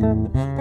Música